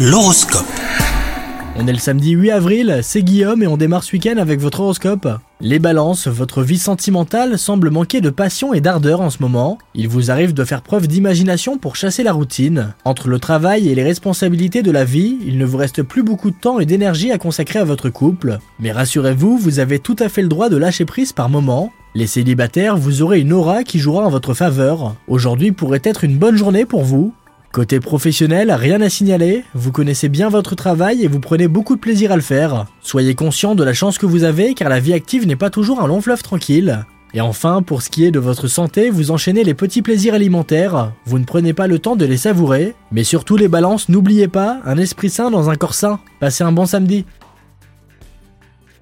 L'horoscope. On est le samedi 8 avril, c'est Guillaume et on démarre ce week-end avec votre horoscope. Les balances, votre vie sentimentale semble manquer de passion et d'ardeur en ce moment. Il vous arrive de faire preuve d'imagination pour chasser la routine. Entre le travail et les responsabilités de la vie, il ne vous reste plus beaucoup de temps et d'énergie à consacrer à votre couple. Mais rassurez-vous, vous avez tout à fait le droit de lâcher prise par moment. Les célibataires, vous aurez une aura qui jouera en votre faveur. Aujourd'hui pourrait être une bonne journée pour vous. Côté professionnel, rien à signaler, vous connaissez bien votre travail et vous prenez beaucoup de plaisir à le faire. Soyez conscient de la chance que vous avez car la vie active n'est pas toujours un long fleuve tranquille. Et enfin, pour ce qui est de votre santé, vous enchaînez les petits plaisirs alimentaires, vous ne prenez pas le temps de les savourer, mais surtout les balances, n'oubliez pas, un esprit sain dans un corps sain. Passez un bon samedi.